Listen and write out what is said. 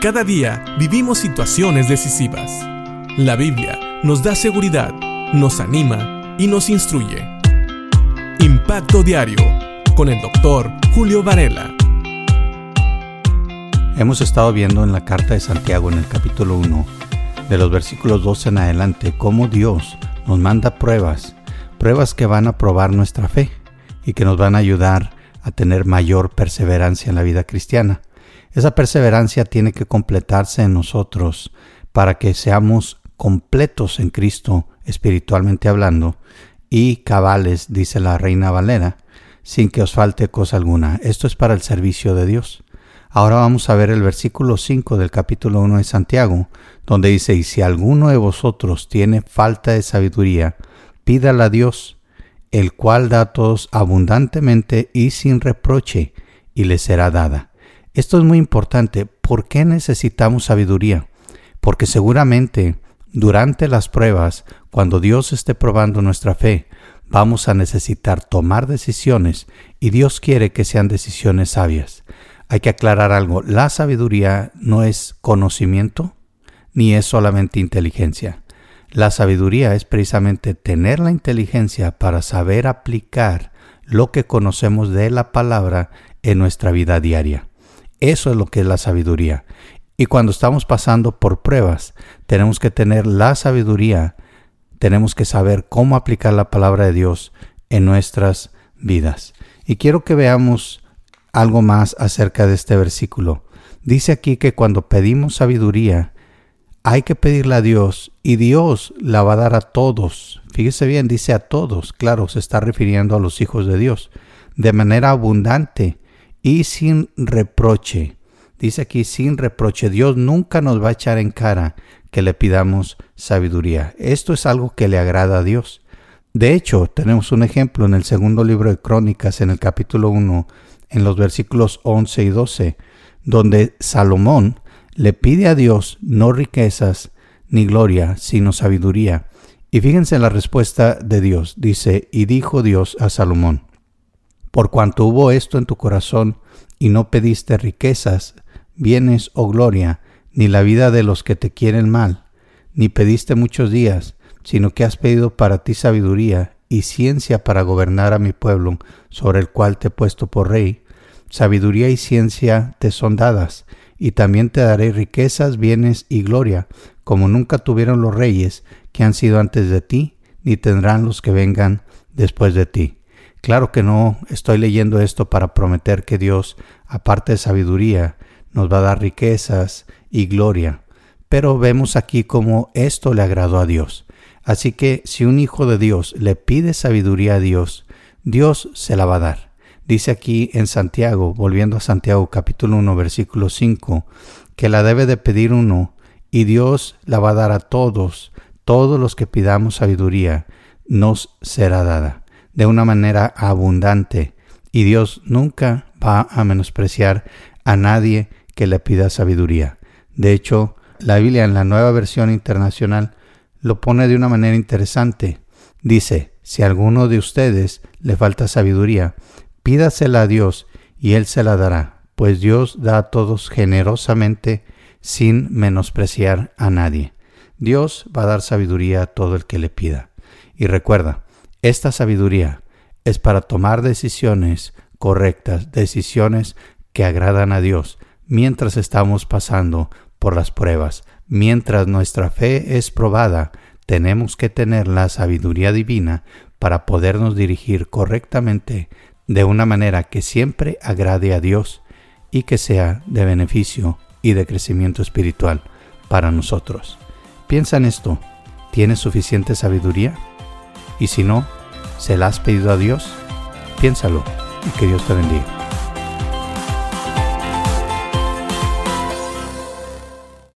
Cada día vivimos situaciones decisivas. La Biblia nos da seguridad, nos anima y nos instruye. Impacto Diario con el doctor Julio Varela. Hemos estado viendo en la carta de Santiago en el capítulo 1, de los versículos 12 en adelante, cómo Dios nos manda pruebas, pruebas que van a probar nuestra fe y que nos van a ayudar a tener mayor perseverancia en la vida cristiana. Esa perseverancia tiene que completarse en nosotros para que seamos completos en Cristo espiritualmente hablando y cabales, dice la reina Valera, sin que os falte cosa alguna. Esto es para el servicio de Dios. Ahora vamos a ver el versículo 5 del capítulo 1 de Santiago, donde dice, y si alguno de vosotros tiene falta de sabiduría, pídala a Dios, el cual da a todos abundantemente y sin reproche, y le será dada. Esto es muy importante. ¿Por qué necesitamos sabiduría? Porque seguramente durante las pruebas, cuando Dios esté probando nuestra fe, vamos a necesitar tomar decisiones y Dios quiere que sean decisiones sabias. Hay que aclarar algo, la sabiduría no es conocimiento ni es solamente inteligencia. La sabiduría es precisamente tener la inteligencia para saber aplicar lo que conocemos de la palabra en nuestra vida diaria. Eso es lo que es la sabiduría. Y cuando estamos pasando por pruebas, tenemos que tener la sabiduría, tenemos que saber cómo aplicar la palabra de Dios en nuestras vidas. Y quiero que veamos algo más acerca de este versículo. Dice aquí que cuando pedimos sabiduría, hay que pedirle a Dios y Dios la va a dar a todos. Fíjese bien, dice a todos, claro, se está refiriendo a los hijos de Dios, de manera abundante y sin reproche. Dice aquí, sin reproche. Dios nunca nos va a echar en cara que le pidamos sabiduría. Esto es algo que le agrada a Dios. De hecho, tenemos un ejemplo en el segundo libro de Crónicas, en el capítulo 1, en los versículos 11 y 12, donde Salomón le pide a Dios no riquezas ni gloria, sino sabiduría. Y fíjense la respuesta de Dios. Dice, y dijo Dios a Salomón, por cuanto hubo esto en tu corazón y no pediste riquezas, bienes o gloria, ni la vida de los que te quieren mal, ni pediste muchos días, sino que has pedido para ti sabiduría y ciencia para gobernar a mi pueblo, sobre el cual te he puesto por rey. Sabiduría y ciencia te son dadas, y también te daré riquezas, bienes y gloria, como nunca tuvieron los reyes que han sido antes de ti, ni tendrán los que vengan después de ti. Claro que no estoy leyendo esto para prometer que Dios, aparte de sabiduría, nos va a dar riquezas y gloria, pero vemos aquí cómo esto le agradó a Dios. Así que si un hijo de Dios le pide sabiduría a Dios, Dios se la va a dar. Dice aquí en Santiago, volviendo a Santiago capítulo 1 versículo 5, que la debe de pedir uno y Dios la va a dar a todos, todos los que pidamos sabiduría, nos será dada de una manera abundante y Dios nunca va a menospreciar a nadie que le pida sabiduría. De hecho, la Biblia en la nueva versión internacional lo pone de una manera interesante. Dice, si a alguno de ustedes le falta sabiduría, pídasela a Dios y Él se la dará, pues Dios da a todos generosamente sin menospreciar a nadie. Dios va a dar sabiduría a todo el que le pida. Y recuerda, esta sabiduría es para tomar decisiones correctas, decisiones que agradan a Dios mientras estamos pasando por las pruebas. Mientras nuestra fe es probada, tenemos que tener la sabiduría divina para podernos dirigir correctamente de una manera que siempre agrade a Dios y que sea de beneficio y de crecimiento espiritual para nosotros. Piensa en esto, ¿tienes suficiente sabiduría? Y si no, ¿se la has pedido a Dios? Piénsalo y que Dios te bendiga.